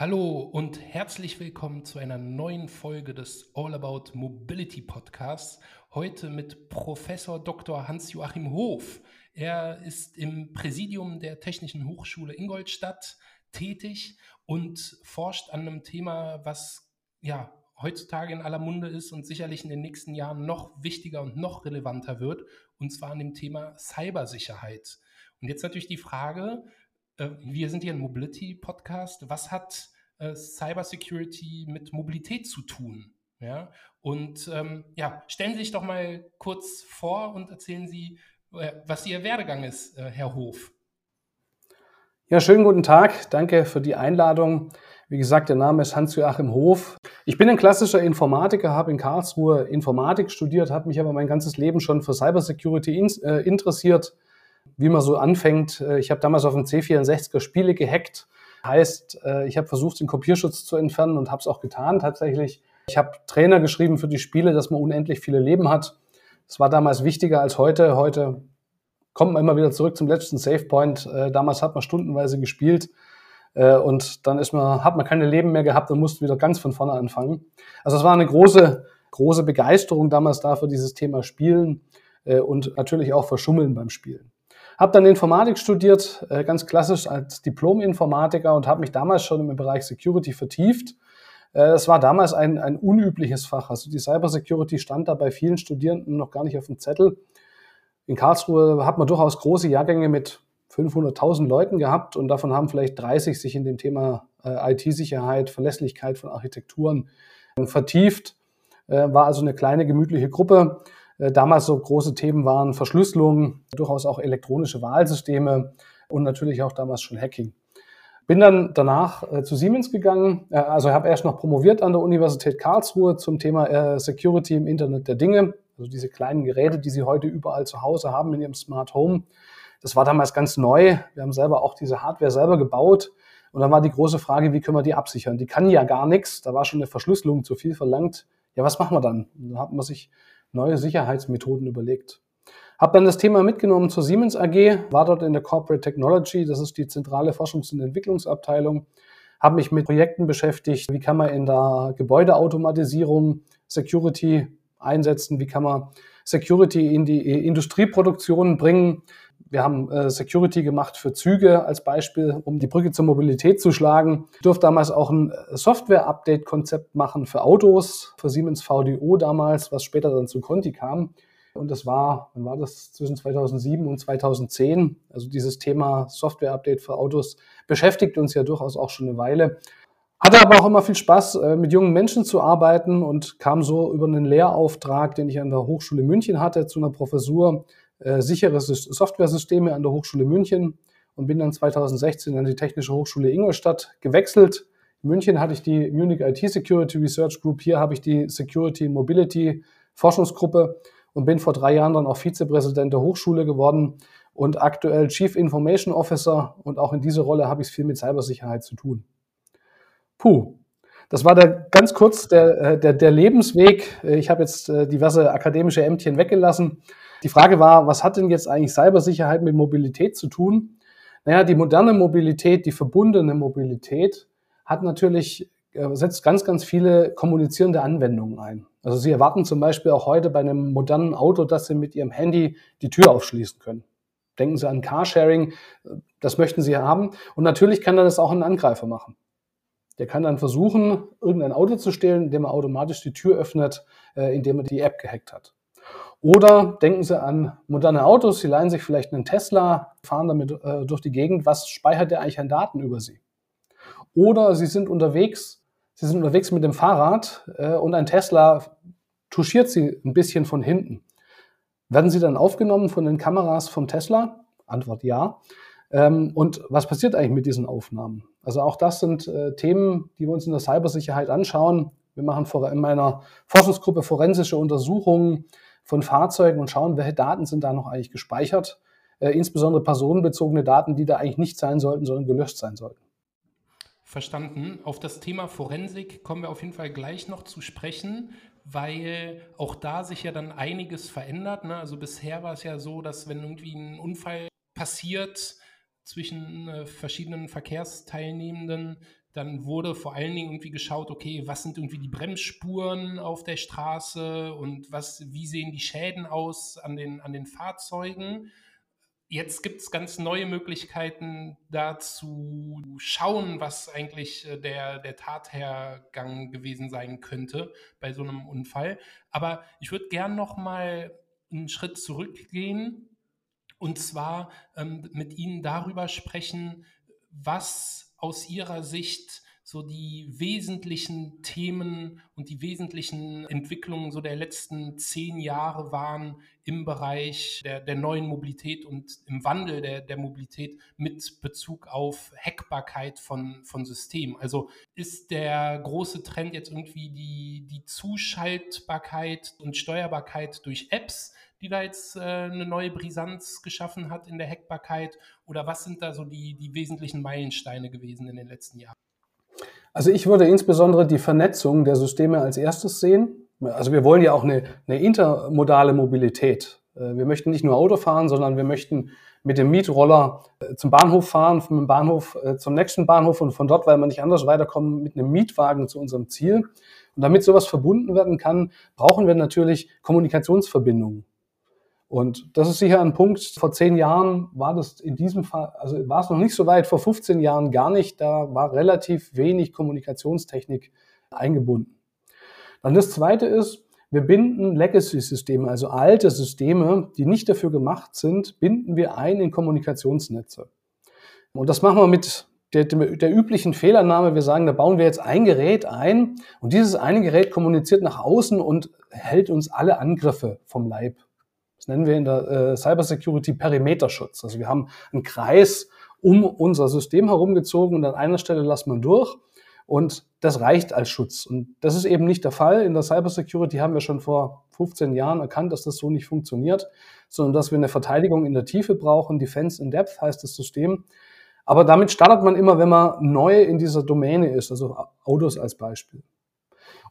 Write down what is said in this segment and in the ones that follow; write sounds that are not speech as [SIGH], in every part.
Hallo und herzlich willkommen zu einer neuen Folge des All About Mobility Podcasts. Heute mit Professor Dr. Hans-Joachim Hof. Er ist im Präsidium der Technischen Hochschule Ingolstadt tätig und forscht an einem Thema, was ja heutzutage in aller Munde ist und sicherlich in den nächsten Jahren noch wichtiger und noch relevanter wird, und zwar an dem Thema Cybersicherheit. Und jetzt natürlich die Frage, wir sind hier ein Mobility-Podcast. Was hat äh, Cybersecurity mit Mobilität zu tun? Ja, und ähm, ja, stellen Sie sich doch mal kurz vor und erzählen Sie, äh, was Ihr Werdegang ist, äh, Herr Hof. Ja, schönen guten Tag. Danke für die Einladung. Wie gesagt, der Name ist Hans-Joachim Hof. Ich bin ein klassischer Informatiker, habe in Karlsruhe Informatik studiert, habe mich aber mein ganzes Leben schon für Cybersecurity in, äh, interessiert wie man so anfängt. Äh, ich habe damals auf dem C64er Spiele gehackt. Heißt, äh, ich habe versucht, den Kopierschutz zu entfernen und habe es auch getan tatsächlich. Ich habe Trainer geschrieben für die Spiele, dass man unendlich viele Leben hat. Das war damals wichtiger als heute. Heute kommt man immer wieder zurück zum letzten Savepoint. Äh, damals hat man stundenweise gespielt und dann ist man, hat man keine Leben mehr gehabt und musste wieder ganz von vorne anfangen. Also es war eine große, große Begeisterung damals da für dieses Thema Spielen und natürlich auch Verschummeln beim Spielen. Habe dann Informatik studiert, äh, ganz klassisch als Diplom-Informatiker und habe mich damals schon im Bereich Security vertieft. Äh, war damals ein, ein unübliches Fach. Also die Cybersecurity stand da bei vielen Studierenden noch gar nicht auf dem Zettel. In Karlsruhe hat man durchaus große Jahrgänge mit 500.000 Leuten gehabt und davon haben vielleicht 30 sich in dem Thema äh, IT-Sicherheit, Verlässlichkeit von Architekturen vertieft. War also eine kleine gemütliche Gruppe. Äh, damals so große Themen waren Verschlüsselung, durchaus auch elektronische Wahlsysteme und natürlich auch damals schon Hacking. Bin dann danach äh, zu Siemens gegangen, äh, also habe erst noch promoviert an der Universität Karlsruhe zum Thema äh, Security im Internet der Dinge, also diese kleinen Geräte, die Sie heute überall zu Hause haben in Ihrem Smart Home. Das war damals ganz neu. Wir haben selber auch diese Hardware selber gebaut. Und dann war die große Frage, wie können wir die absichern? Die kann ja gar nichts. Da war schon eine Verschlüsselung zu viel verlangt. Ja, was machen wir dann? Da hat man sich neue Sicherheitsmethoden überlegt. Habe dann das Thema mitgenommen zur Siemens AG, war dort in der Corporate Technology, das ist die zentrale Forschungs- und Entwicklungsabteilung, habe mich mit Projekten beschäftigt, wie kann man in der Gebäudeautomatisierung Security einsetzen, wie kann man Security in die Industrieproduktion bringen, wir haben äh, Security gemacht für Züge als Beispiel, um die Brücke zur Mobilität zu schlagen. Ich durfte damals auch ein äh, Software-Update-Konzept machen für Autos, für Siemens VDO damals, was später dann zu Conti kam. Und das war, wann war das? Zwischen 2007 und 2010. Also dieses Thema Software-Update für Autos beschäftigt uns ja durchaus auch schon eine Weile. Hatte aber auch immer viel Spaß, äh, mit jungen Menschen zu arbeiten und kam so über einen Lehrauftrag, den ich an der Hochschule München hatte, zu einer Professur äh, sichere Softwaresysteme an der Hochschule München und bin dann 2016 an die Technische Hochschule Ingolstadt gewechselt. In München hatte ich die Munich IT Security Research Group, hier habe ich die Security Mobility Forschungsgruppe und bin vor drei Jahren dann auch Vizepräsident der Hochschule geworden und aktuell Chief Information Officer und auch in dieser Rolle habe ich viel mit Cybersicherheit zu tun. Puh, das war der, ganz kurz der, äh, der, der Lebensweg. Ich habe jetzt äh, diverse akademische Ämtchen weggelassen die Frage war, was hat denn jetzt eigentlich Cybersicherheit mit Mobilität zu tun? Naja, die moderne Mobilität, die verbundene Mobilität hat natürlich, äh, setzt ganz, ganz viele kommunizierende Anwendungen ein. Also Sie erwarten zum Beispiel auch heute bei einem modernen Auto, dass Sie mit Ihrem Handy die Tür aufschließen können. Denken Sie an Carsharing, das möchten Sie haben. Und natürlich kann das auch ein Angreifer machen. Der kann dann versuchen, irgendein Auto zu stehlen, indem er automatisch die Tür öffnet, äh, indem er die App gehackt hat. Oder denken Sie an moderne Autos, Sie leihen sich vielleicht einen Tesla, fahren damit äh, durch die Gegend. Was speichert der eigentlich an Daten über Sie? Oder Sie sind unterwegs, Sie sind unterwegs mit dem Fahrrad äh, und ein Tesla touchiert Sie ein bisschen von hinten. Werden Sie dann aufgenommen von den Kameras vom Tesla? Antwort ja. Ähm, und was passiert eigentlich mit diesen Aufnahmen? Also auch das sind äh, Themen, die wir uns in der Cybersicherheit anschauen. Wir machen in meiner Forschungsgruppe forensische Untersuchungen von Fahrzeugen und schauen, welche Daten sind da noch eigentlich gespeichert. Äh, insbesondere personenbezogene Daten, die da eigentlich nicht sein sollten, sondern gelöscht sein sollten. Verstanden. Auf das Thema Forensik kommen wir auf jeden Fall gleich noch zu sprechen, weil auch da sich ja dann einiges verändert. Ne? Also bisher war es ja so, dass wenn irgendwie ein Unfall passiert, zwischen äh, verschiedenen Verkehrsteilnehmenden. Dann wurde vor allen Dingen irgendwie geschaut, okay, was sind irgendwie die Bremsspuren auf der Straße und was, wie sehen die Schäden aus an den, an den Fahrzeugen. Jetzt gibt es ganz neue Möglichkeiten, da zu schauen, was eigentlich äh, der, der Tathergang gewesen sein könnte bei so einem Unfall. Aber ich würde gern noch mal einen Schritt zurückgehen und zwar ähm, mit Ihnen darüber sprechen, was aus Ihrer Sicht so die wesentlichen Themen und die wesentlichen Entwicklungen so der letzten zehn Jahre waren im Bereich der, der neuen Mobilität und im Wandel der, der Mobilität mit Bezug auf Hackbarkeit von, von Systemen. Also ist der große Trend jetzt irgendwie die, die Zuschaltbarkeit und Steuerbarkeit durch Apps, die da jetzt äh, eine neue Brisanz geschaffen hat in der Hackbarkeit? Oder was sind da so die, die wesentlichen Meilensteine gewesen in den letzten Jahren? Also ich würde insbesondere die Vernetzung der Systeme als erstes sehen. Also wir wollen ja auch eine, eine intermodale Mobilität. Äh, wir möchten nicht nur Auto fahren, sondern wir möchten mit dem Mietroller äh, zum Bahnhof fahren, vom Bahnhof äh, zum nächsten Bahnhof und von dort, weil wir nicht anders weiterkommen, mit einem Mietwagen zu unserem Ziel. Und damit sowas verbunden werden kann, brauchen wir natürlich Kommunikationsverbindungen. Und das ist sicher ein Punkt. Vor zehn Jahren war das in diesem Fall, also war es noch nicht so weit, vor 15 Jahren gar nicht. Da war relativ wenig Kommunikationstechnik eingebunden. Dann das zweite ist, wir binden Legacy-Systeme, also alte Systeme, die nicht dafür gemacht sind, binden wir ein in Kommunikationsnetze. Und das machen wir mit der, der, üblichen Fehlernahme. Wir sagen, da bauen wir jetzt ein Gerät ein und dieses eine Gerät kommuniziert nach außen und hält uns alle Angriffe vom Leib. Das nennen wir in der äh, Cybersecurity Perimeterschutz. Also wir haben einen Kreis um unser System herumgezogen und an einer Stelle lassen wir durch. Und das reicht als Schutz. Und das ist eben nicht der Fall. In der Cybersecurity haben wir schon vor 15 Jahren erkannt, dass das so nicht funktioniert, sondern dass wir eine Verteidigung in der Tiefe brauchen. Defense in Depth heißt das System. Aber damit startet man immer, wenn man neu in dieser Domäne ist, also Autos als Beispiel.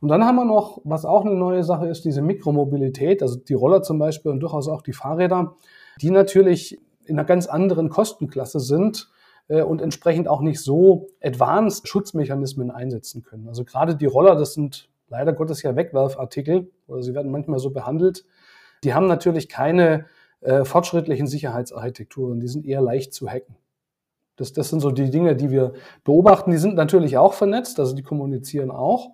Und dann haben wir noch, was auch eine neue Sache ist, diese Mikromobilität, also die Roller zum Beispiel und durchaus auch die Fahrräder, die natürlich in einer ganz anderen Kostenklasse sind äh, und entsprechend auch nicht so advanced Schutzmechanismen einsetzen können. Also gerade die Roller, das sind leider Gottes ja Wegwerfartikel oder sie werden manchmal so behandelt. Die haben natürlich keine äh, fortschrittlichen Sicherheitsarchitekturen, die sind eher leicht zu hacken. Das, das sind so die Dinge, die wir beobachten. Die sind natürlich auch vernetzt, also die kommunizieren auch.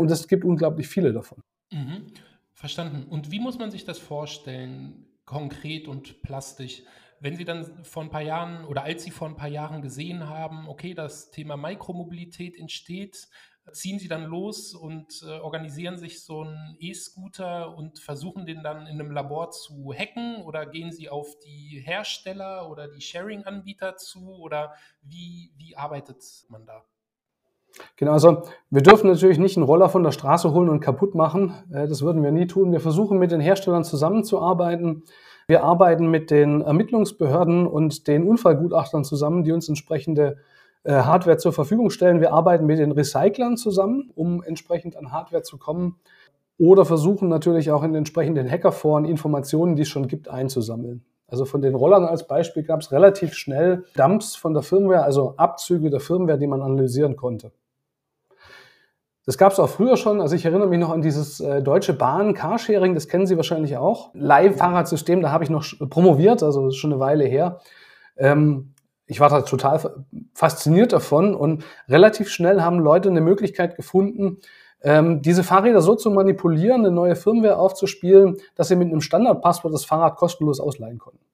Und es gibt unglaublich viele davon. Mhm. Verstanden. Und wie muss man sich das vorstellen, konkret und plastisch? Wenn Sie dann vor ein paar Jahren oder als Sie vor ein paar Jahren gesehen haben, okay, das Thema Mikromobilität entsteht, ziehen Sie dann los und äh, organisieren sich so einen E-Scooter und versuchen den dann in einem Labor zu hacken oder gehen Sie auf die Hersteller oder die Sharing-Anbieter zu oder wie, wie arbeitet man da? Genau, also wir dürfen natürlich nicht einen Roller von der Straße holen und kaputt machen. Äh, das würden wir nie tun. Wir versuchen mit den Herstellern zusammenzuarbeiten. Wir arbeiten mit den Ermittlungsbehörden und den Unfallgutachtern zusammen, die uns entsprechende äh, Hardware zur Verfügung stellen. Wir arbeiten mit den Recyclern zusammen, um entsprechend an Hardware zu kommen. Oder versuchen natürlich auch in entsprechenden Hackerforen Informationen, die es schon gibt, einzusammeln. Also von den Rollern als Beispiel gab es relativ schnell Dumps von der Firmware, also Abzüge der Firmware, die man analysieren konnte. Das gab es auch früher schon. Also ich erinnere mich noch an dieses äh, Deutsche Bahn Carsharing, das kennen Sie wahrscheinlich auch. Leihfahrradsystem, da habe ich noch promoviert, also schon eine Weile her. Ähm, ich war da total fasziniert davon und relativ schnell haben Leute eine Möglichkeit gefunden, ähm, diese Fahrräder so zu manipulieren, eine neue Firmware aufzuspielen, dass sie mit einem Standardpasswort das Fahrrad kostenlos ausleihen konnten.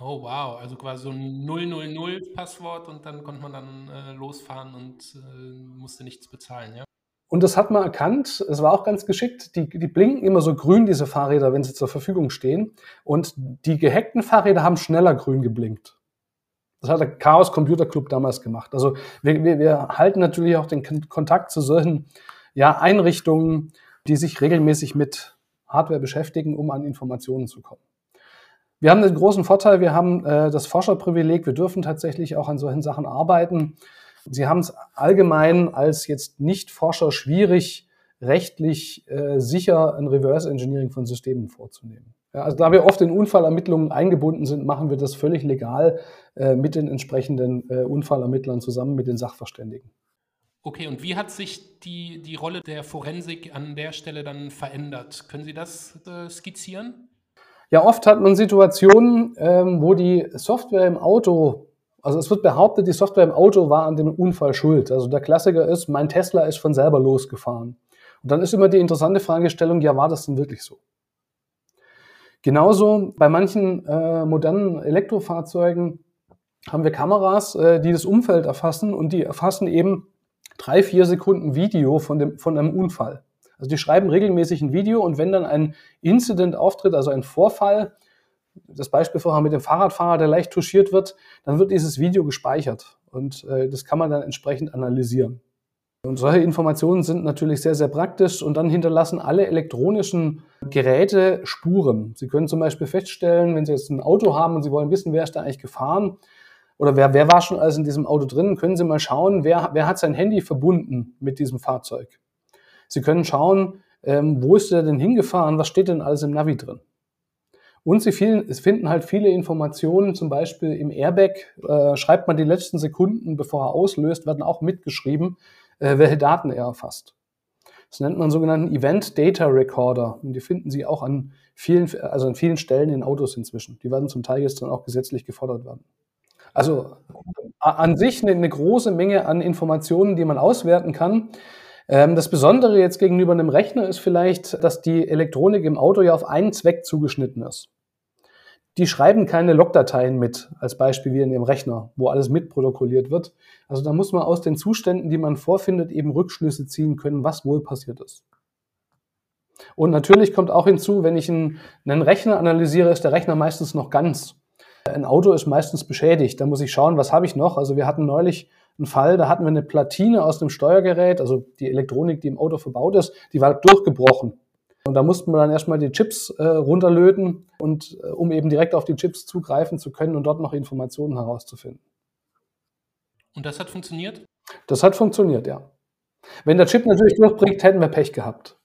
Oh wow, also quasi so ein 000-Passwort und dann konnte man dann äh, losfahren und äh, musste nichts bezahlen, ja? Und das hat man erkannt. Es war auch ganz geschickt. Die, die blinken immer so grün, diese Fahrräder, wenn sie zur Verfügung stehen. Und die gehackten Fahrräder haben schneller grün geblinkt. Das hat der Chaos Computer Club damals gemacht. Also wir, wir, wir halten natürlich auch den Kontakt zu solchen ja, Einrichtungen, die sich regelmäßig mit Hardware beschäftigen, um an Informationen zu kommen. Wir haben den großen Vorteil, wir haben äh, das Forscherprivileg, wir dürfen tatsächlich auch an solchen Sachen arbeiten. Sie haben es allgemein als jetzt Nicht-Forscher schwierig, rechtlich äh, sicher ein Reverse Engineering von Systemen vorzunehmen. Ja, also da wir oft in Unfallermittlungen eingebunden sind, machen wir das völlig legal äh, mit den entsprechenden äh, Unfallermittlern zusammen mit den Sachverständigen. Okay, und wie hat sich die, die Rolle der Forensik an der Stelle dann verändert? Können Sie das äh, skizzieren? Ja, oft hat man Situationen, ähm, wo die Software im Auto, also es wird behauptet, die Software im Auto war an dem Unfall schuld. Also der Klassiker ist, mein Tesla ist von selber losgefahren. Und dann ist immer die interessante Fragestellung, ja, war das denn wirklich so? Genauso bei manchen äh, modernen Elektrofahrzeugen haben wir Kameras, äh, die das Umfeld erfassen und die erfassen eben drei, vier Sekunden Video von, dem, von einem Unfall. Also die schreiben regelmäßig ein Video und wenn dann ein Incident auftritt, also ein Vorfall, das Beispiel vorher mit dem Fahrradfahrer, der leicht touchiert wird, dann wird dieses Video gespeichert und äh, das kann man dann entsprechend analysieren. Und solche Informationen sind natürlich sehr, sehr praktisch und dann hinterlassen alle elektronischen Geräte Spuren. Sie können zum Beispiel feststellen, wenn Sie jetzt ein Auto haben und Sie wollen wissen, wer ist da eigentlich gefahren oder wer, wer war schon alles in diesem Auto drin, können Sie mal schauen, wer, wer hat sein Handy verbunden mit diesem Fahrzeug. Sie können schauen, ähm, wo ist er denn hingefahren, was steht denn alles im Navi drin. Und Sie fielen, finden halt viele Informationen, zum Beispiel im Airbag, äh, schreibt man die letzten Sekunden, bevor er auslöst, werden auch mitgeschrieben äh, welche Daten er erfasst. Das nennt man sogenannten Event Data Recorder und die finden Sie auch an vielen, also an vielen Stellen in Autos inzwischen. Die werden zum Teil jetzt dann auch gesetzlich gefordert werden. Also an sich eine, eine große Menge an Informationen, die man auswerten kann. Ähm, das Besondere jetzt gegenüber einem Rechner ist vielleicht, dass die Elektronik im Auto ja auf einen Zweck zugeschnitten ist die schreiben keine Logdateien mit, als Beispiel wie in ihrem Rechner, wo alles mitprotokolliert wird. Also da muss man aus den Zuständen, die man vorfindet, eben Rückschlüsse ziehen können, was wohl passiert ist. Und natürlich kommt auch hinzu, wenn ich einen, einen Rechner analysiere, ist der Rechner meistens noch ganz. Ein Auto ist meistens beschädigt. Da muss ich schauen, was habe ich noch. Also wir hatten neulich einen Fall, da hatten wir eine Platine aus dem Steuergerät, also die Elektronik, die im Auto verbaut ist, die war durchgebrochen. Und da mussten wir dann erstmal die Chips äh, runterlöten und äh, um eben direkt auf die Chips zugreifen zu können und dort noch Informationen herauszufinden. Und das hat funktioniert? Das hat funktioniert, ja. Wenn der Chip natürlich durchbringt, hätten wir Pech gehabt.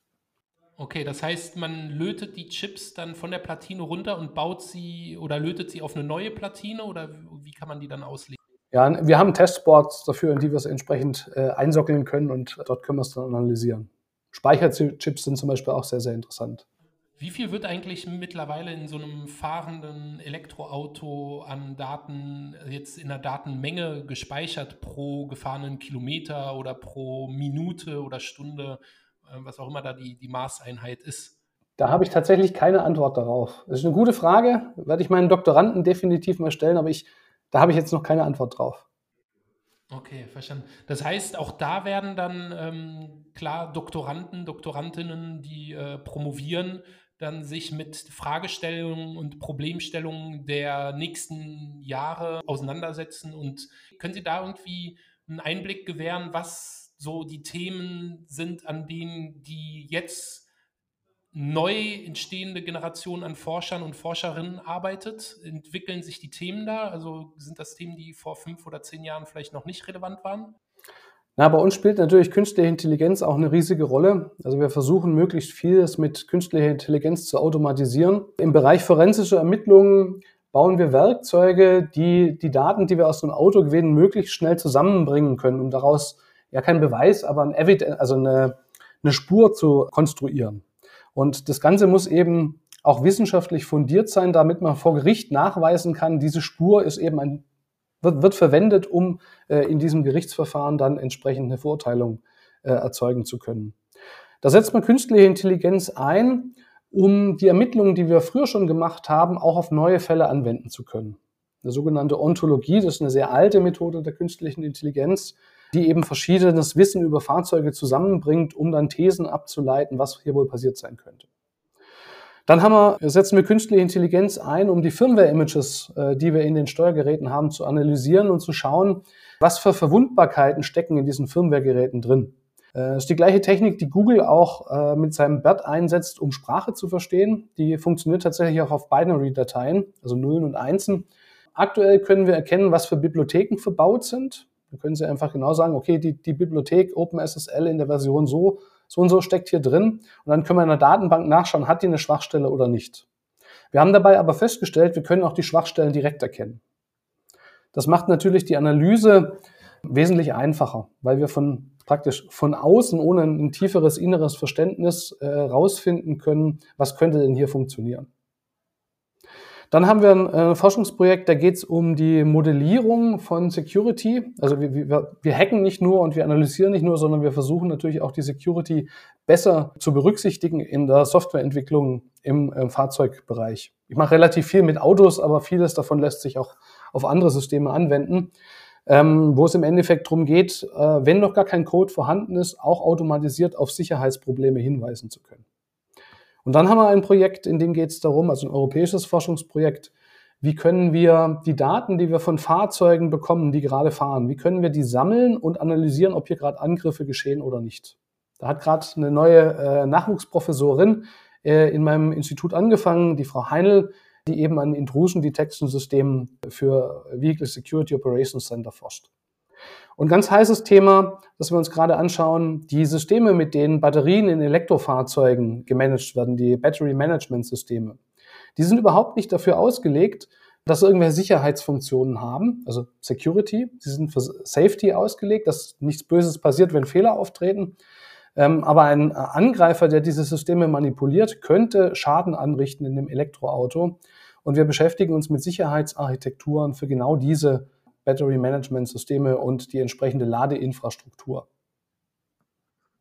Okay, das heißt, man lötet die Chips dann von der Platine runter und baut sie oder lötet sie auf eine neue Platine oder wie kann man die dann auslegen? Ja, wir haben Testboards dafür, in die wir es entsprechend äh, einsockeln können und dort können wir es dann analysieren. Speicherchips sind zum Beispiel auch sehr, sehr interessant. Wie viel wird eigentlich mittlerweile in so einem fahrenden Elektroauto an Daten, jetzt in der Datenmenge gespeichert pro gefahrenen Kilometer oder pro Minute oder Stunde, äh, was auch immer da die, die Maßeinheit ist? Da habe ich tatsächlich keine Antwort darauf. Das ist eine gute Frage, werde ich meinen Doktoranden definitiv mal stellen, aber ich, da habe ich jetzt noch keine Antwort drauf. Okay, verstanden. Das heißt, auch da werden dann ähm, klar Doktoranden, Doktorandinnen, die äh, promovieren, dann sich mit Fragestellungen und Problemstellungen der nächsten Jahre auseinandersetzen. Und können Sie da irgendwie einen Einblick gewähren, was so die Themen sind, an denen die jetzt neu entstehende Generation an Forschern und Forscherinnen arbeitet? Entwickeln sich die Themen da? Also sind das Themen, die vor fünf oder zehn Jahren vielleicht noch nicht relevant waren? Na, bei uns spielt natürlich künstliche Intelligenz auch eine riesige Rolle. Also wir versuchen möglichst vieles mit künstlicher Intelligenz zu automatisieren. Im Bereich forensische Ermittlungen bauen wir Werkzeuge, die die Daten, die wir aus dem Auto gewinnen, möglichst schnell zusammenbringen können, um daraus ja kein Beweis, aber ein Evidence, also eine, eine Spur zu konstruieren. Und das Ganze muss eben auch wissenschaftlich fundiert sein, damit man vor Gericht nachweisen kann, diese Spur ist eben ein, wird, wird verwendet, um äh, in diesem Gerichtsverfahren dann entsprechend eine Verurteilung äh, erzeugen zu können. Da setzt man künstliche Intelligenz ein, um die Ermittlungen, die wir früher schon gemacht haben, auch auf neue Fälle anwenden zu können. Eine sogenannte Ontologie, das ist eine sehr alte Methode der künstlichen Intelligenz, die eben verschiedenes Wissen über Fahrzeuge zusammenbringt, um dann Thesen abzuleiten, was hier wohl passiert sein könnte. Dann haben wir, setzen wir künstliche Intelligenz ein, um die Firmware-Images, äh, die wir in den Steuergeräten haben, zu analysieren und zu schauen, was für Verwundbarkeiten stecken in diesen Firmware-Geräten drin. Äh, das ist die gleiche Technik, die Google auch äh, mit seinem BERT einsetzt, um Sprache zu verstehen. Die funktioniert tatsächlich auch auf Binary-Dateien, also Nullen und Einsen. Aktuell können wir erkennen, was für Bibliotheken verbaut sind. Dann können Sie einfach genau sagen, okay, die, die Bibliothek OpenSSL in der Version so, so und so steckt hier drin. Und dann können wir in der Datenbank nachschauen, hat die eine Schwachstelle oder nicht. Wir haben dabei aber festgestellt, wir können auch die Schwachstellen direkt erkennen. Das macht natürlich die Analyse wesentlich einfacher, weil wir von praktisch von außen ohne ein tieferes inneres Verständnis äh, rausfinden können, was könnte denn hier funktionieren. Dann haben wir ein äh, Forschungsprojekt, da geht es um die Modellierung von Security. Also wir, wir, wir hacken nicht nur und wir analysieren nicht nur, sondern wir versuchen natürlich auch die Security besser zu berücksichtigen in der Softwareentwicklung im äh, Fahrzeugbereich. Ich mache relativ viel mit Autos, aber vieles davon lässt sich auch auf andere Systeme anwenden, ähm, wo es im Endeffekt darum geht, äh, wenn noch gar kein Code vorhanden ist, auch automatisiert auf Sicherheitsprobleme hinweisen zu können. Und dann haben wir ein Projekt, in dem geht es darum, also ein europäisches Forschungsprojekt, wie können wir die Daten, die wir von Fahrzeugen bekommen, die gerade fahren, wie können wir die sammeln und analysieren, ob hier gerade Angriffe geschehen oder nicht. Da hat gerade eine neue äh, Nachwuchsprofessorin äh, in meinem Institut angefangen, die Frau Heinl, die eben an Intrusion Detection Systemen für Vehicle Security Operations Center forscht. Und ganz heißes Thema, das wir uns gerade anschauen, die Systeme, mit denen Batterien in Elektrofahrzeugen gemanagt werden, die Battery Management Systeme. Die sind überhaupt nicht dafür ausgelegt, dass irgendwelche Sicherheitsfunktionen haben, also Security. Sie sind für Safety ausgelegt, dass nichts Böses passiert, wenn Fehler auftreten. Ähm, aber ein Angreifer, der diese Systeme manipuliert, könnte Schaden anrichten in dem Elektroauto. Und wir beschäftigen uns mit Sicherheitsarchitekturen für genau diese Battery Management Systeme und die entsprechende Ladeinfrastruktur.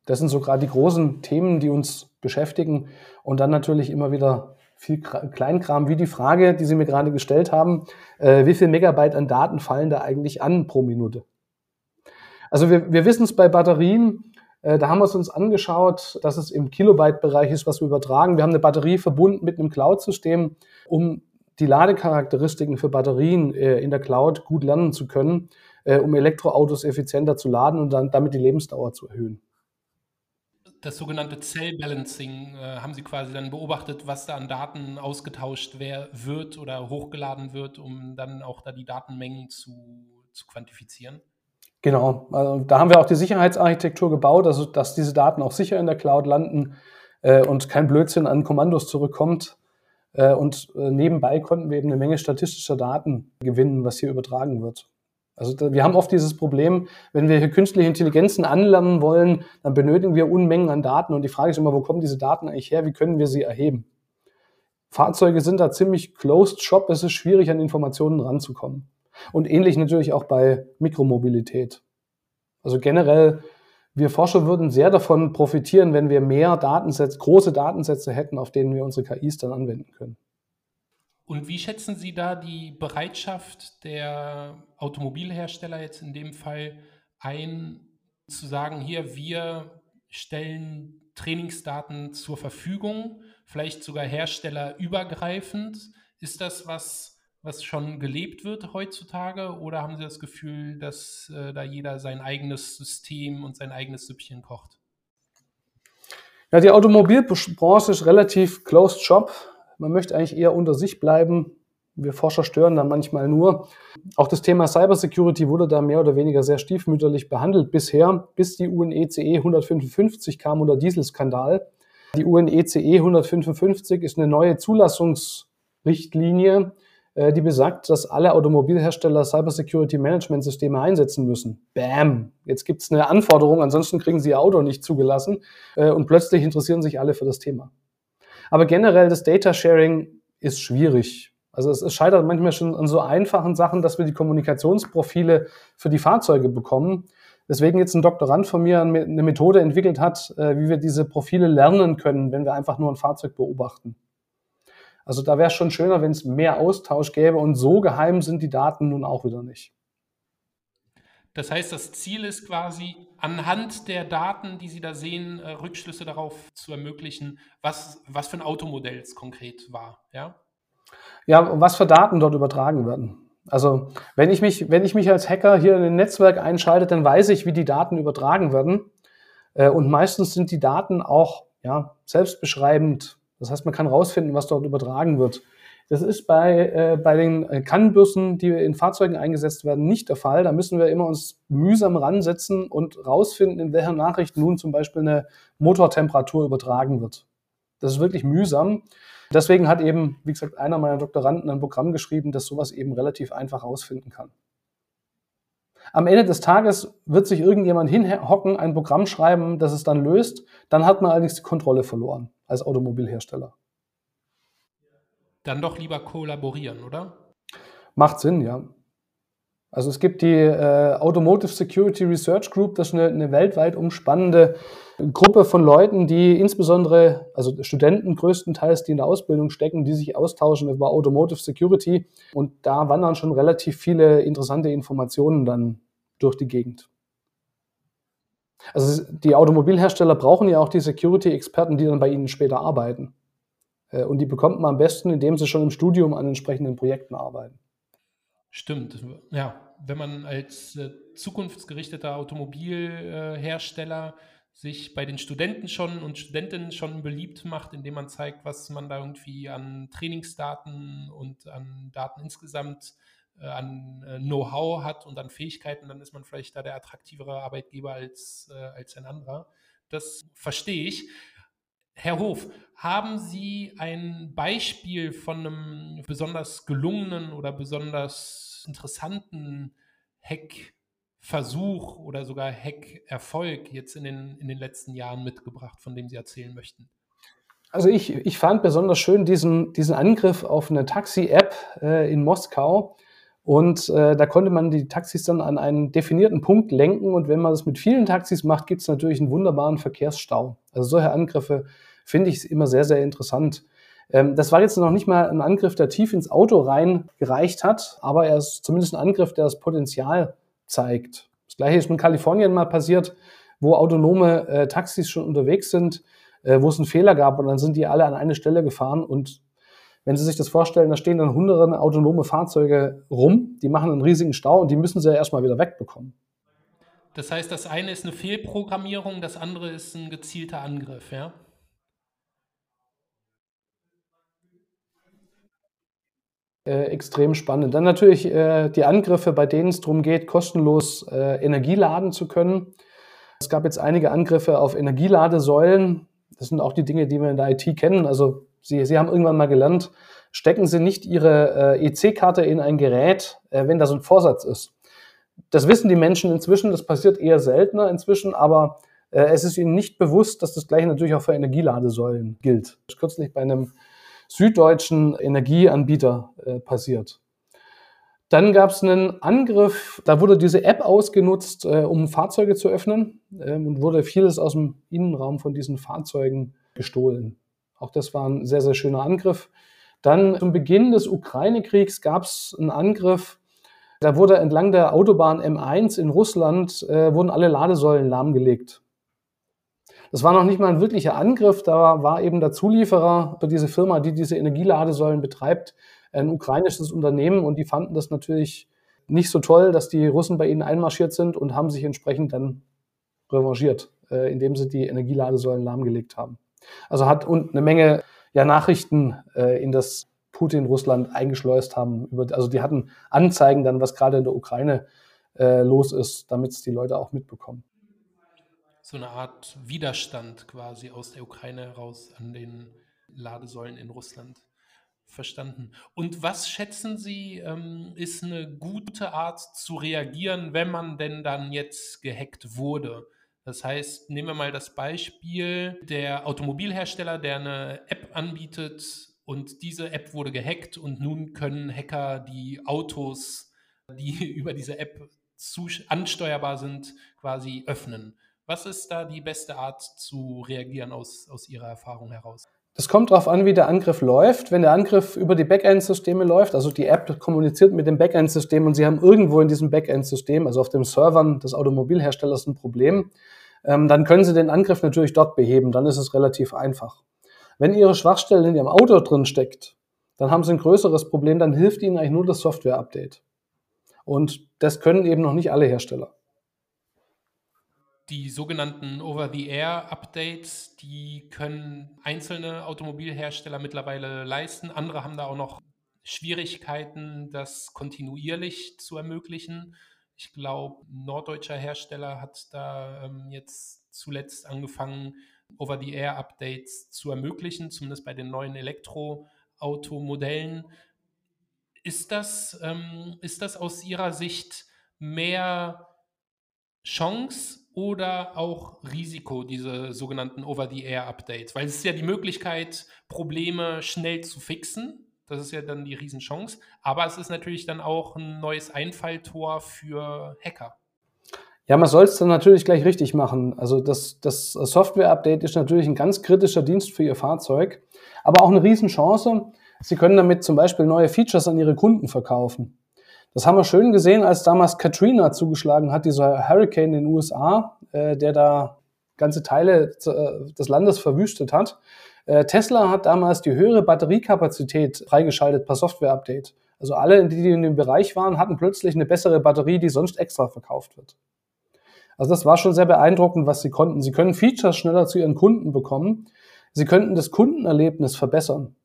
Das sind so gerade die großen Themen, die uns beschäftigen. Und dann natürlich immer wieder viel Kleinkram, wie die Frage, die Sie mir gerade gestellt haben, äh, wie viel Megabyte an Daten fallen da eigentlich an pro Minute? Also wir, wir wissen es bei Batterien, äh, da haben wir es uns angeschaut, dass es im Kilobyte-Bereich ist, was wir übertragen. Wir haben eine Batterie verbunden mit einem Cloud-System, um die Ladecharakteristiken für Batterien äh, in der Cloud gut lernen zu können, äh, um Elektroautos effizienter zu laden und dann damit die Lebensdauer zu erhöhen. Das sogenannte Cell Balancing äh, haben Sie quasi dann beobachtet, was da an Daten ausgetauscht wer wird oder hochgeladen wird, um dann auch da die Datenmengen zu, zu quantifizieren? Genau, also da haben wir auch die Sicherheitsarchitektur gebaut, also dass diese Daten auch sicher in der Cloud landen äh, und kein Blödsinn an Kommandos zurückkommt. Äh, und äh, nebenbei konnten wir eben eine Menge statistischer Daten gewinnen, was hier übertragen wird. Also wir haben oft dieses Problem, wenn wir hier künstliche Intelligenzen anlernen wollen, dann benötigen wir Unmengen an Daten. Und die Frage ist immer, wo kommen diese Daten eigentlich her? Wie können wir sie erheben? Fahrzeuge sind da ziemlich closed shop. Es ist schwierig, an Informationen ranzukommen. Und ähnlich natürlich auch bei Mikromobilität. Also generell wir Forscher würden sehr davon profitieren, wenn wir mehr Datensätze, große Datensätze hätten, auf denen wir unsere KIs dann anwenden können. Und wie schätzen Sie da die Bereitschaft der Automobilhersteller jetzt in dem Fall ein, zu sagen, hier, wir stellen Trainingsdaten zur Verfügung, vielleicht sogar herstellerübergreifend? Ist das was, was schon gelebt wird heutzutage? Oder haben Sie das Gefühl, dass äh, da jeder sein eigenes System und sein eigenes Süppchen kocht? Ja, die Automobilbranche ist relativ closed shop. Man möchte eigentlich eher unter sich bleiben. Wir Forscher stören da manchmal nur. Auch das Thema Cybersecurity wurde da mehr oder weniger sehr stiefmütterlich behandelt bisher, bis die UNECE 155 kam unter Dieselskandal. Die UNECE 155 ist eine neue Zulassungsrichtlinie, die besagt, dass alle Automobilhersteller Cybersecurity Management Systeme einsetzen müssen. Bam! Jetzt gibt es eine Anforderung, ansonsten kriegen sie ihr Auto nicht zugelassen äh, und plötzlich interessieren sich alle für das Thema. Aber generell das Data Sharing ist schwierig. Also es, es scheitert manchmal schon an so einfachen Sachen, dass wir die Kommunikationsprofile für die Fahrzeuge bekommen. Deswegen jetzt ein Doktorand von mir eine Methode entwickelt hat, äh, wie wir diese Profile lernen können, wenn wir einfach nur ein Fahrzeug beobachten. Also da wäre es schon schöner, wenn es mehr Austausch gäbe und so geheim sind die Daten nun auch wieder nicht. Das heißt, das Ziel ist quasi, anhand der Daten, die Sie da sehen, äh, Rückschlüsse darauf zu ermöglichen, was, was für ein Automodell es konkret war, ja? Ja, was für Daten dort übertragen werden. Also, wenn ich mich, wenn ich mich als Hacker hier in ein Netzwerk einschalte, dann weiß ich, wie die Daten übertragen werden. Äh, und meistens sind die Daten auch ja, selbstbeschreibend das heißt, man kann rausfinden, was dort übertragen wird. Das ist bei, äh, bei den äh, Kannbürsten, die in Fahrzeugen eingesetzt werden, nicht der Fall. Da müssen wir immer uns mühsam ransetzen und rausfinden, in welcher Nachricht nun zum Beispiel eine Motortemperatur übertragen wird. Das ist wirklich mühsam. Deswegen hat eben, wie gesagt, einer meiner Doktoranden ein Programm geschrieben, das sowas eben relativ einfach ausfinden kann. Am Ende des Tages wird sich irgendjemand hinhocken, ein Programm schreiben, das es dann löst. Dann hat man allerdings die Kontrolle verloren als Automobilhersteller. Dann doch lieber kollaborieren, oder? Macht Sinn, ja. Also es gibt die äh, Automotive Security Research Group, das ist eine, eine, weltweit umspannende Gruppe von Leuten, die insbesondere, also Studenten größtenteils, die in der Ausbildung stecken, die sich austauschen über Automotive Security. Und da wandern schon relativ viele interessante Informationen dann durch die Gegend. Also die Automobilhersteller brauchen ja auch die Security-Experten, die dann bei ihnen später arbeiten. Äh, und die bekommt man am besten, indem sie schon im Studium an entsprechenden Projekten arbeiten. Stimmt, ja. Wenn man als äh, zukunftsgerichteter Automobilhersteller sich bei den Studenten schon und Studentinnen schon beliebt macht, indem man zeigt, was man da irgendwie an Trainingsdaten und an Daten insgesamt äh, an äh, Know-how hat und an Fähigkeiten, dann ist man vielleicht da der attraktivere Arbeitgeber als, äh, als ein anderer. Das verstehe ich. Herr Hof, haben Sie ein Beispiel von einem besonders gelungenen oder besonders interessanten Hack-Versuch oder sogar Hack-Erfolg jetzt in den, in den letzten Jahren mitgebracht, von dem Sie erzählen möchten? Also ich, ich fand besonders schön diesen, diesen Angriff auf eine Taxi-App äh, in Moskau. Und äh, da konnte man die Taxis dann an einen definierten Punkt lenken. Und wenn man das mit vielen Taxis macht, gibt es natürlich einen wunderbaren Verkehrsstau. Also solche Angriffe finde ich immer sehr, sehr interessant. Ähm, das war jetzt noch nicht mal ein Angriff, der tief ins Auto rein gereicht hat, aber er ist zumindest ein Angriff, der das Potenzial zeigt. Das gleiche ist in Kalifornien mal passiert, wo autonome äh, Taxis schon unterwegs sind, äh, wo es einen Fehler gab und dann sind die alle an eine Stelle gefahren und wenn Sie sich das vorstellen, da stehen dann hunderte autonome Fahrzeuge rum, die machen einen riesigen Stau und die müssen sie ja erstmal wieder wegbekommen. Das heißt, das eine ist eine Fehlprogrammierung, das andere ist ein gezielter Angriff, ja? Äh, extrem spannend. Dann natürlich äh, die Angriffe, bei denen es darum geht, kostenlos äh, Energie laden zu können. Es gab jetzt einige Angriffe auf Energieladesäulen. Das sind auch die Dinge, die wir in der IT kennen. Also Sie, Sie haben irgendwann mal gelernt, stecken Sie nicht Ihre äh, EC-Karte in ein Gerät, äh, wenn da so ein Vorsatz ist. Das wissen die Menschen inzwischen, das passiert eher seltener inzwischen, aber äh, es ist ihnen nicht bewusst, dass das gleiche natürlich auch für Energieladesäulen gilt. Ich kürzlich bei einem süddeutschen Energieanbieter äh, passiert. Dann gab es einen Angriff, da wurde diese App ausgenutzt, äh, um Fahrzeuge zu öffnen ähm, und wurde vieles aus dem Innenraum von diesen Fahrzeugen gestohlen. Auch das war ein sehr, sehr schöner Angriff. Dann zum Beginn des Ukraine-Kriegs gab es einen Angriff, da wurde entlang der Autobahn M1 in Russland, äh, wurden alle Ladesäulen lahmgelegt. Das war noch nicht mal ein wirklicher Angriff, da war eben der Zulieferer diese Firma, die diese Energieladesäulen betreibt, ein ukrainisches Unternehmen und die fanden das natürlich nicht so toll, dass die Russen bei ihnen einmarschiert sind und haben sich entsprechend dann revanchiert, äh, indem sie die Energieladesäulen lahmgelegt haben. Also hat und eine Menge ja, Nachrichten äh, in das Putin Russland eingeschleust haben. also die hatten Anzeigen dann, was gerade in der Ukraine äh, los ist, damit es die Leute auch mitbekommen so eine Art Widerstand quasi aus der Ukraine heraus an den Ladesäulen in Russland verstanden. Und was schätzen Sie, ähm, ist eine gute Art zu reagieren, wenn man denn dann jetzt gehackt wurde? Das heißt, nehmen wir mal das Beispiel der Automobilhersteller, der eine App anbietet und diese App wurde gehackt und nun können Hacker die Autos, die [LAUGHS] über diese App ansteuerbar sind, quasi öffnen. Was ist da die beste Art zu reagieren aus, aus Ihrer Erfahrung heraus? Es kommt darauf an, wie der Angriff läuft. Wenn der Angriff über die Backend-Systeme läuft, also die App kommuniziert mit dem Backend-System und Sie haben irgendwo in diesem Backend-System, also auf den Servern des Automobilherstellers ein Problem, ähm, dann können Sie den Angriff natürlich dort beheben. Dann ist es relativ einfach. Wenn Ihre Schwachstelle in Ihrem Auto drin steckt, dann haben Sie ein größeres Problem, dann hilft Ihnen eigentlich nur das Software-Update. Und das können eben noch nicht alle Hersteller die sogenannten Over-the-Air-Updates, die können einzelne Automobilhersteller mittlerweile leisten. Andere haben da auch noch Schwierigkeiten, das kontinuierlich zu ermöglichen. Ich glaube, norddeutscher Hersteller hat da ähm, jetzt zuletzt angefangen, Over-the-Air-Updates zu ermöglichen, zumindest bei den neuen Elektroautomodellen. Ist das, ähm, ist das aus Ihrer Sicht mehr Chance oder auch Risiko, diese sogenannten Over-the-Air-Updates? Weil es ist ja die Möglichkeit, Probleme schnell zu fixen. Das ist ja dann die Riesenchance. Aber es ist natürlich dann auch ein neues Einfalltor für Hacker. Ja, man soll es dann natürlich gleich richtig machen. Also das, das Software-Update ist natürlich ein ganz kritischer Dienst für Ihr Fahrzeug, aber auch eine Riesenchance. Sie können damit zum Beispiel neue Features an Ihre Kunden verkaufen. Das haben wir schön gesehen, als damals Katrina zugeschlagen hat, dieser Hurricane in den USA, äh, der da ganze Teile äh, des Landes verwüstet hat. Äh, Tesla hat damals die höhere Batteriekapazität freigeschaltet per Software-Update. Also alle, die in dem Bereich waren, hatten plötzlich eine bessere Batterie, die sonst extra verkauft wird. Also das war schon sehr beeindruckend, was sie konnten. Sie können Features schneller zu ihren Kunden bekommen. Sie könnten das Kundenerlebnis verbessern.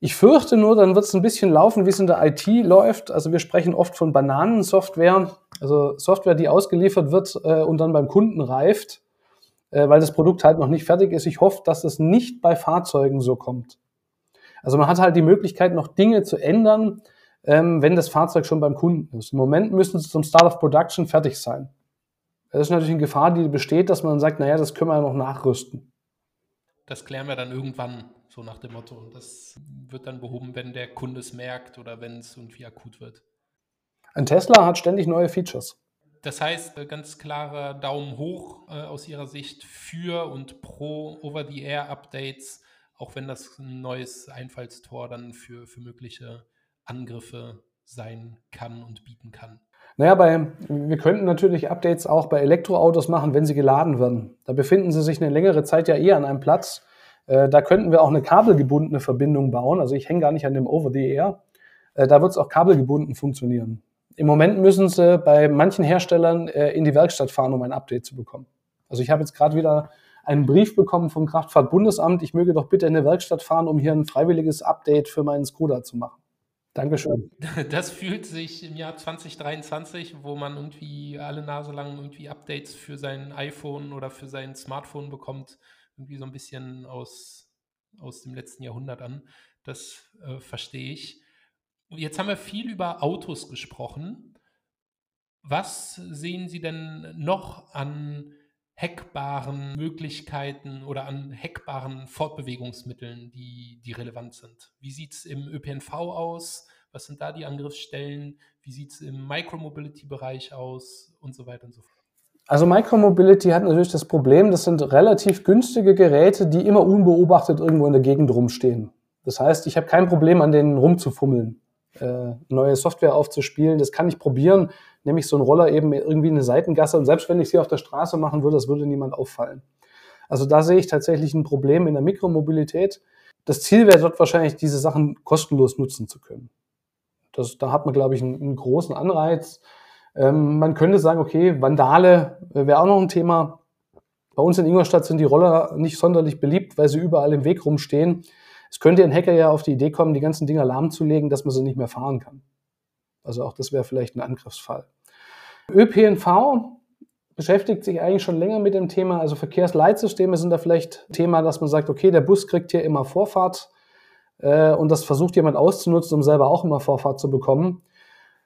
Ich fürchte nur, dann wird es ein bisschen laufen, wie es in der IT läuft. Also wir sprechen oft von Bananensoftware, also Software, die ausgeliefert wird äh, und dann beim Kunden reift, äh, weil das Produkt halt noch nicht fertig ist. Ich hoffe, dass das nicht bei Fahrzeugen so kommt. Also man hat halt die Möglichkeit, noch Dinge zu ändern, ähm, wenn das Fahrzeug schon beim Kunden ist. Im Moment müssen sie zum Start of Production fertig sein. Das ist natürlich eine Gefahr, die besteht, dass man sagt, naja, das können wir ja noch nachrüsten. Das klären wir dann irgendwann, so nach dem Motto. Und das wird dann behoben, wenn der Kunde es merkt oder wenn es irgendwie akut wird. Ein Tesla hat ständig neue Features. Das heißt, äh, ganz klarer Daumen hoch äh, aus Ihrer Sicht für und pro Over-the-Air-Updates, auch wenn das ein neues Einfallstor dann für, für mögliche Angriffe sein kann und bieten kann. Naja, bei, wir könnten natürlich Updates auch bei Elektroautos machen, wenn sie geladen werden. Da befinden sie sich eine längere Zeit ja eher an einem Platz. Äh, da könnten wir auch eine kabelgebundene Verbindung bauen. Also ich hänge gar nicht an dem Over-the-Air. Äh, da wird es auch kabelgebunden funktionieren. Im Moment müssen sie bei manchen Herstellern äh, in die Werkstatt fahren, um ein Update zu bekommen. Also ich habe jetzt gerade wieder einen Brief bekommen vom Kraftfahrtbundesamt, ich möge doch bitte in eine Werkstatt fahren, um hier ein freiwilliges Update für meinen Skoda zu machen. Dankeschön. [LAUGHS] Das fühlt sich im Jahr 2023, wo man irgendwie alle Nase lang irgendwie Updates für sein iPhone oder für sein Smartphone bekommt, irgendwie so ein bisschen aus, aus dem letzten Jahrhundert an. Das äh, verstehe ich. Jetzt haben wir viel über Autos gesprochen. Was sehen Sie denn noch an hackbaren Möglichkeiten oder an hackbaren Fortbewegungsmitteln, die, die relevant sind. Wie sieht es im ÖPNV aus? Was sind da die Angriffsstellen? Wie sieht es im Micromobility-Bereich aus? Und so weiter und so fort. Also Micromobility hat natürlich das Problem, das sind relativ günstige Geräte, die immer unbeobachtet irgendwo in der Gegend rumstehen. Das heißt, ich habe kein Problem, an denen rumzufummeln, äh, neue Software aufzuspielen. Das kann ich probieren nämlich so ein Roller eben irgendwie eine Seitengasse und selbst wenn ich sie auf der Straße machen würde, das würde niemand auffallen. Also da sehe ich tatsächlich ein Problem in der Mikromobilität. Das Ziel wäre dort wahrscheinlich, diese Sachen kostenlos nutzen zu können. Das, da hat man, glaube ich, einen, einen großen Anreiz. Ähm, man könnte sagen, okay, Vandale wäre auch noch ein Thema. Bei uns in Ingolstadt sind die Roller nicht sonderlich beliebt, weil sie überall im Weg rumstehen. Es könnte ein Hacker ja auf die Idee kommen, die ganzen Dinger lahmzulegen, dass man sie nicht mehr fahren kann. Also auch das wäre vielleicht ein Angriffsfall. ÖPNV beschäftigt sich eigentlich schon länger mit dem Thema. Also Verkehrsleitsysteme sind da vielleicht Thema, dass man sagt, okay, der Bus kriegt hier immer Vorfahrt äh, und das versucht jemand auszunutzen, um selber auch immer Vorfahrt zu bekommen.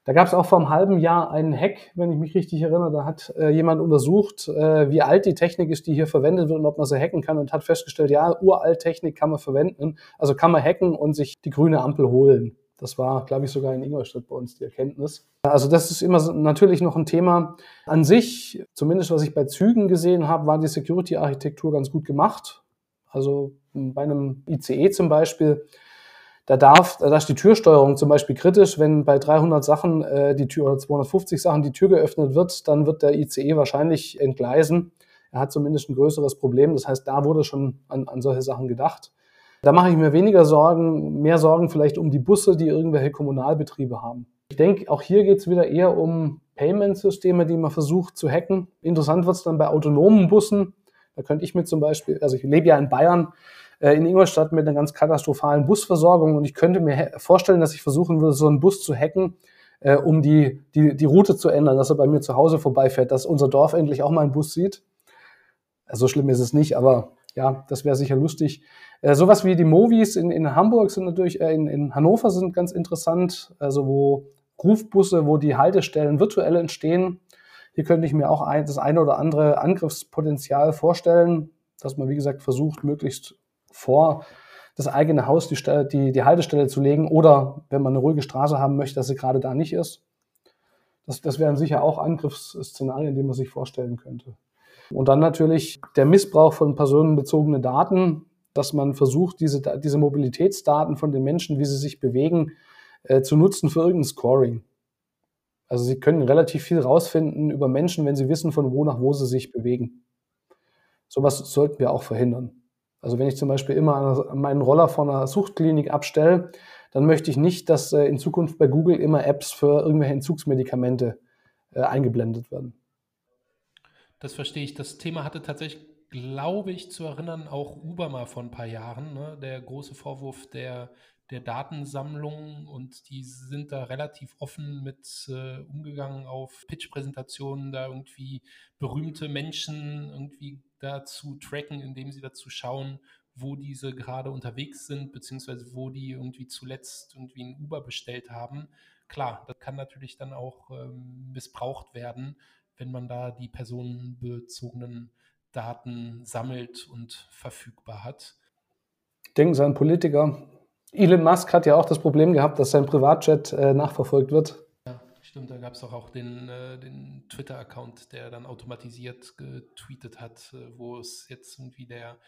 Da gab es auch vor einem halben Jahr einen Hack, wenn ich mich richtig erinnere. Da hat äh, jemand untersucht, äh, wie alt die Technik ist, die hier verwendet wird und ob man sie hacken kann und hat festgestellt, ja, uralt Technik kann man verwenden. Also kann man hacken und sich die grüne Ampel holen. Das war, glaube ich, sogar in Ingolstadt bei uns die Erkenntnis. Also das ist immer natürlich noch ein Thema. An sich, zumindest was ich bei Zügen gesehen habe, war die Security-Architektur ganz gut gemacht. Also bei einem ICE zum Beispiel, da darf, da ist die Türsteuerung zum Beispiel kritisch. Wenn bei 300 Sachen äh, die Tür oder 250 Sachen die Tür geöffnet wird, dann wird der ICE wahrscheinlich entgleisen. Er hat zumindest ein größeres Problem. Das heißt, da wurde schon an, an solche Sachen gedacht. Da mache ich mir weniger Sorgen, mehr Sorgen vielleicht um die Busse, die irgendwelche Kommunalbetriebe haben. Ich denke, auch hier geht es wieder eher um Payment-Systeme, die man versucht zu hacken. Interessant wird es dann bei autonomen Bussen. Da könnte ich mir zum Beispiel, also ich lebe ja in Bayern, äh, in Ingolstadt mit einer ganz katastrophalen Busversorgung und ich könnte mir vorstellen, dass ich versuchen würde, so einen Bus zu hacken, äh, um die, die, die Route zu ändern, dass er bei mir zu Hause vorbeifährt, dass unser Dorf endlich auch mal einen Bus sieht. Also so schlimm ist es nicht, aber ja, das wäre sicher lustig. Äh, sowas wie die Movies in, in Hamburg sind natürlich, äh, in, in Hannover sind ganz interessant, also wo Rufbusse, wo die Haltestellen virtuell entstehen. Hier könnte ich mir auch ein, das eine oder andere Angriffspotenzial vorstellen, dass man, wie gesagt, versucht, möglichst vor das eigene Haus die, die, die Haltestelle zu legen oder wenn man eine ruhige Straße haben möchte, dass sie gerade da nicht ist. Das, das wären sicher auch Angriffsszenarien, die man sich vorstellen könnte. Und dann natürlich der Missbrauch von personenbezogenen Daten, dass man versucht, diese, diese Mobilitätsdaten von den Menschen, wie sie sich bewegen, äh, zu nutzen für irgendein Scoring. Also sie können relativ viel rausfinden über Menschen, wenn sie wissen, von wo nach wo sie sich bewegen. Sowas sollten wir auch verhindern. Also wenn ich zum Beispiel immer meinen Roller von einer Suchtklinik abstelle, dann möchte ich nicht, dass äh, in Zukunft bei Google immer Apps für irgendwelche Entzugsmedikamente äh, eingeblendet werden. Das verstehe ich. Das Thema hatte tatsächlich, glaube ich, zu erinnern, auch Uber mal vor ein paar Jahren. Ne? Der große Vorwurf der, der Datensammlung und die sind da relativ offen mit äh, umgegangen auf Pitch-Präsentationen, da irgendwie berühmte Menschen irgendwie dazu tracken, indem sie dazu schauen, wo diese gerade unterwegs sind, beziehungsweise wo die irgendwie zuletzt irgendwie ein Uber bestellt haben. Klar, das kann natürlich dann auch ähm, missbraucht werden wenn man da die personenbezogenen Daten sammelt und verfügbar hat. Denken Sie an Politiker. Elon Musk hat ja auch das Problem gehabt, dass sein Privatjet äh, nachverfolgt wird. Stimmt. Da gab es auch, auch den, äh, den Twitter-Account, der dann automatisiert getweetet hat, äh, wo es jetzt irgendwie der,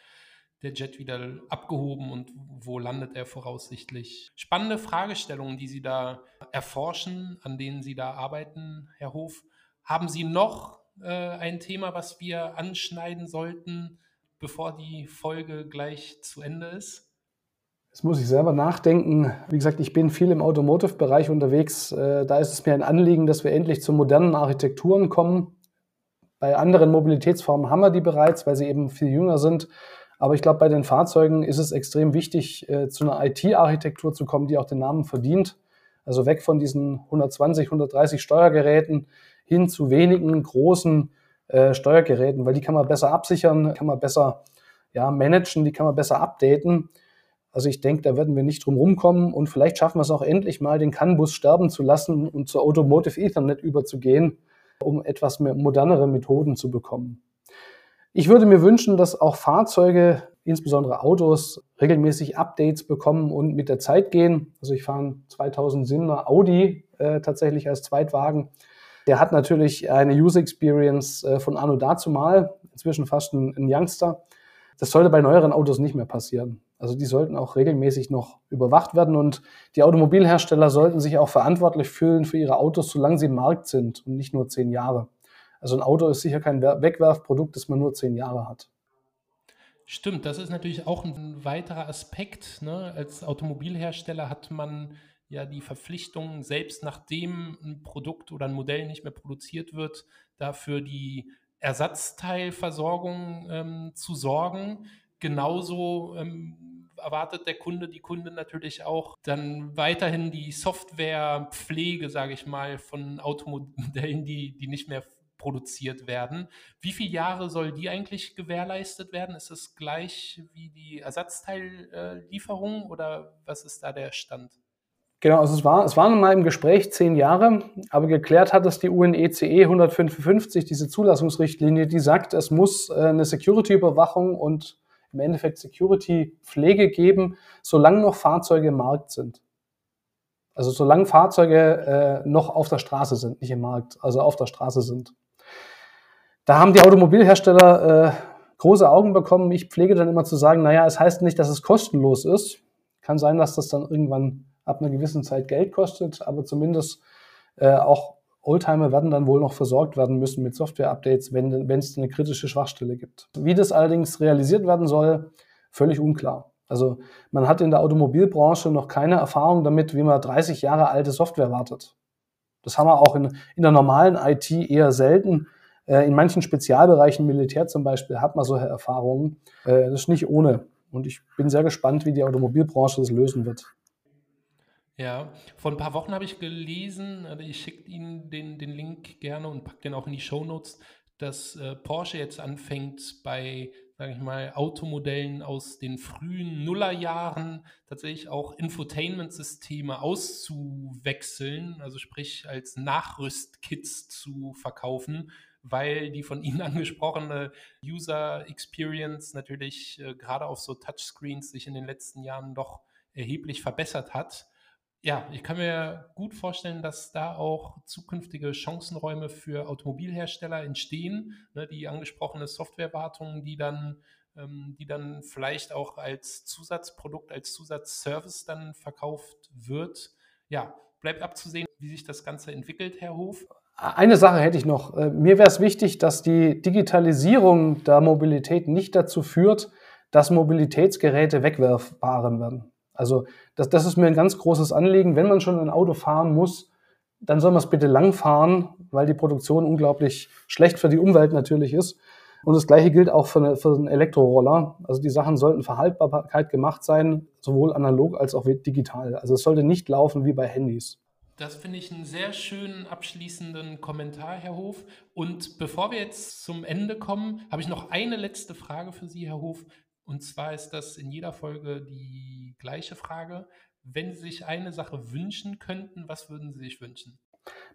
der Jet wieder abgehoben und wo landet er voraussichtlich. Spannende Fragestellungen, die Sie da erforschen, an denen Sie da arbeiten, Herr Hof. Haben Sie noch äh, ein Thema, was wir anschneiden sollten, bevor die Folge gleich zu Ende ist? Jetzt muss ich selber nachdenken. Wie gesagt, ich bin viel im Automotive-Bereich unterwegs. Äh, da ist es mir ein Anliegen, dass wir endlich zu modernen Architekturen kommen. Bei anderen Mobilitätsformen haben wir die bereits, weil sie eben viel jünger sind. Aber ich glaube, bei den Fahrzeugen ist es extrem wichtig, äh, zu einer IT-Architektur zu kommen, die auch den Namen verdient. Also weg von diesen 120, 130 Steuergeräten hin zu wenigen großen äh, Steuergeräten, weil die kann man besser absichern, kann man besser ja, managen, die kann man besser updaten. Also ich denke, da werden wir nicht drum rumkommen und vielleicht schaffen wir es auch endlich mal, den CAN-Bus sterben zu lassen und zur Automotive Ethernet überzugehen, um etwas mehr modernere Methoden zu bekommen. Ich würde mir wünschen, dass auch Fahrzeuge, insbesondere Autos, regelmäßig Updates bekommen und mit der Zeit gehen. Also ich fahre einen 2007er Audi äh, tatsächlich als Zweitwagen der hat natürlich eine User Experience äh, von Anno dazumal, inzwischen fast ein, ein Youngster. Das sollte bei neueren Autos nicht mehr passieren. Also die sollten auch regelmäßig noch überwacht werden und die Automobilhersteller sollten sich auch verantwortlich fühlen für ihre Autos, solange sie im Markt sind und nicht nur zehn Jahre. Also ein Auto ist sicher kein Wegwerfprodukt, das man nur zehn Jahre hat. Stimmt, das ist natürlich auch ein weiterer Aspekt. Ne? Als Automobilhersteller hat man ja die Verpflichtung, selbst nachdem ein Produkt oder ein Modell nicht mehr produziert wird, dafür die Ersatzteilversorgung ähm, zu sorgen. Genauso ähm, erwartet der Kunde, die Kunde natürlich auch dann weiterhin die Softwarepflege, sage ich mal, von Automodellen, [LAUGHS] die, die nicht mehr produziert werden. Wie viele Jahre soll die eigentlich gewährleistet werden? Ist es gleich wie die Ersatzteillieferung oder was ist da der Stand? Genau, also es, war, es waren mal im Gespräch zehn Jahre, aber geklärt hat es die UNECE 155, diese Zulassungsrichtlinie, die sagt, es muss äh, eine Security-Überwachung und im Endeffekt Security-Pflege geben, solange noch Fahrzeuge im Markt sind. Also solange Fahrzeuge äh, noch auf der Straße sind, nicht im Markt, also auf der Straße sind. Da haben die Automobilhersteller äh, große Augen bekommen. Ich pflege dann immer zu sagen, naja, es heißt nicht, dass es kostenlos ist. Kann sein, dass das dann irgendwann ab einer gewissen Zeit Geld kostet, aber zumindest äh, auch Oldtimer werden dann wohl noch versorgt werden müssen mit Software-Updates, wenn, es eine kritische Schwachstelle gibt. Wie das allerdings realisiert werden soll, völlig unklar. Also man hat in der Automobilbranche noch keine Erfahrung damit, wie man 30 Jahre alte Software wartet. Das haben wir auch in, in der normalen IT eher selten. Äh, in manchen Spezialbereichen, Militär zum Beispiel, hat man solche Erfahrungen. Äh, das ist nicht ohne. Und ich bin sehr gespannt, wie die Automobilbranche das lösen wird. Ja, vor ein paar Wochen habe ich gelesen, also ich schicke Ihnen den, den Link gerne und packe den auch in die Show Notes. dass äh, Porsche jetzt anfängt bei sage ich mal, Automodellen aus den frühen Nullerjahren tatsächlich auch Infotainment-Systeme auszuwechseln, also sprich als Nachrüstkits zu verkaufen, weil die von Ihnen [LAUGHS] angesprochene User Experience natürlich äh, gerade auf so Touchscreens sich in den letzten Jahren doch erheblich verbessert hat ja, ich kann mir gut vorstellen, dass da auch zukünftige Chancenräume für Automobilhersteller entstehen. Ne, die angesprochene Softwarewartung, die dann, ähm, die dann vielleicht auch als Zusatzprodukt, als Zusatzservice dann verkauft wird. Ja, bleibt abzusehen, wie sich das Ganze entwickelt, Herr Hof. Eine Sache hätte ich noch. Äh, mir wäre es wichtig, dass die Digitalisierung der Mobilität nicht dazu führt, dass Mobilitätsgeräte wegwerfbaren werden. Also das, das ist mir ein ganz großes Anliegen. Wenn man schon ein Auto fahren muss, dann soll man es bitte lang fahren, weil die Produktion unglaublich schlecht für die Umwelt natürlich ist. Und das Gleiche gilt auch für, eine, für einen Elektroroller. Also die Sachen sollten für Haltbarkeit gemacht sein, sowohl analog als auch digital. Also es sollte nicht laufen wie bei Handys. Das finde ich einen sehr schönen abschließenden Kommentar, Herr Hof. Und bevor wir jetzt zum Ende kommen, habe ich noch eine letzte Frage für Sie, Herr Hof. Und zwar ist das in jeder Folge die gleiche Frage. Wenn Sie sich eine Sache wünschen könnten, was würden Sie sich wünschen?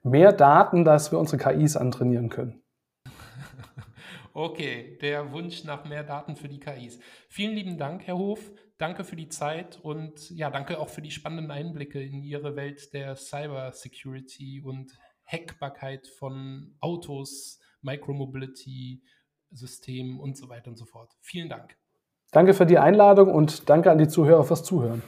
Mehr Daten, dass wir unsere KIs antrainieren können. [LAUGHS] okay, der Wunsch nach mehr Daten für die KIs. Vielen lieben Dank, Herr Hof. Danke für die Zeit und ja, danke auch für die spannenden Einblicke in Ihre Welt der Cyber Security und Hackbarkeit von Autos, Micromobility, Systemen und so weiter und so fort. Vielen Dank. Danke für die Einladung und danke an die Zuhörer fürs Zuhören.